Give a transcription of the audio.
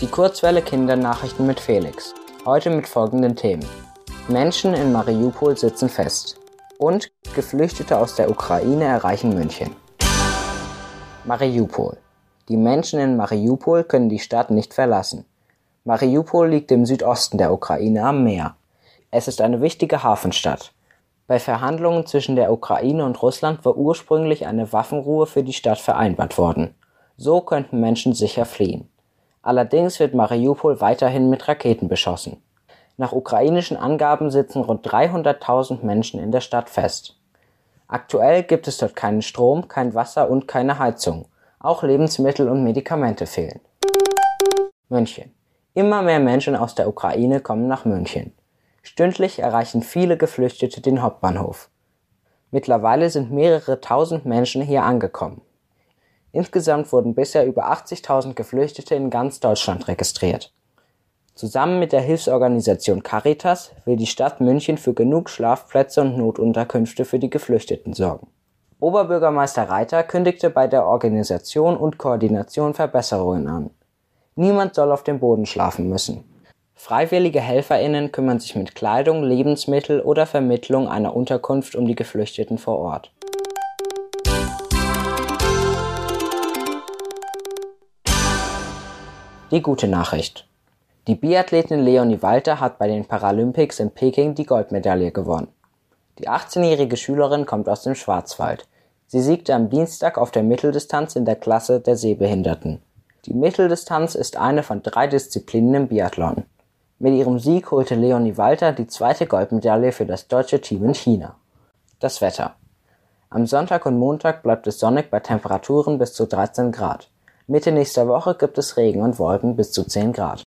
Die Kurzwelle Kindernachrichten mit Felix. Heute mit folgenden Themen. Menschen in Mariupol sitzen fest. Und Geflüchtete aus der Ukraine erreichen München. Mariupol. Die Menschen in Mariupol können die Stadt nicht verlassen. Mariupol liegt im Südosten der Ukraine am Meer. Es ist eine wichtige Hafenstadt. Bei Verhandlungen zwischen der Ukraine und Russland war ursprünglich eine Waffenruhe für die Stadt vereinbart worden. So könnten Menschen sicher fliehen. Allerdings wird Mariupol weiterhin mit Raketen beschossen. Nach ukrainischen Angaben sitzen rund 300.000 Menschen in der Stadt fest. Aktuell gibt es dort keinen Strom, kein Wasser und keine Heizung. Auch Lebensmittel und Medikamente fehlen. München. Immer mehr Menschen aus der Ukraine kommen nach München. Stündlich erreichen viele Geflüchtete den Hauptbahnhof. Mittlerweile sind mehrere tausend Menschen hier angekommen. Insgesamt wurden bisher über 80.000 Geflüchtete in ganz Deutschland registriert. Zusammen mit der Hilfsorganisation Caritas will die Stadt München für genug Schlafplätze und Notunterkünfte für die Geflüchteten sorgen. Oberbürgermeister Reiter kündigte bei der Organisation und Koordination Verbesserungen an. Niemand soll auf dem Boden schlafen müssen. Freiwillige HelferInnen kümmern sich mit Kleidung, Lebensmittel oder Vermittlung einer Unterkunft um die Geflüchteten vor Ort. Die gute Nachricht. Die Biathletin Leonie Walter hat bei den Paralympics in Peking die Goldmedaille gewonnen. Die 18-jährige Schülerin kommt aus dem Schwarzwald. Sie siegte am Dienstag auf der Mitteldistanz in der Klasse der Sehbehinderten. Die Mitteldistanz ist eine von drei Disziplinen im Biathlon. Mit ihrem Sieg holte Leonie Walter die zweite Goldmedaille für das deutsche Team in China. Das Wetter. Am Sonntag und Montag bleibt es sonnig bei Temperaturen bis zu 13 Grad. Mitte nächster Woche gibt es Regen und Wolken bis zu 10 Grad.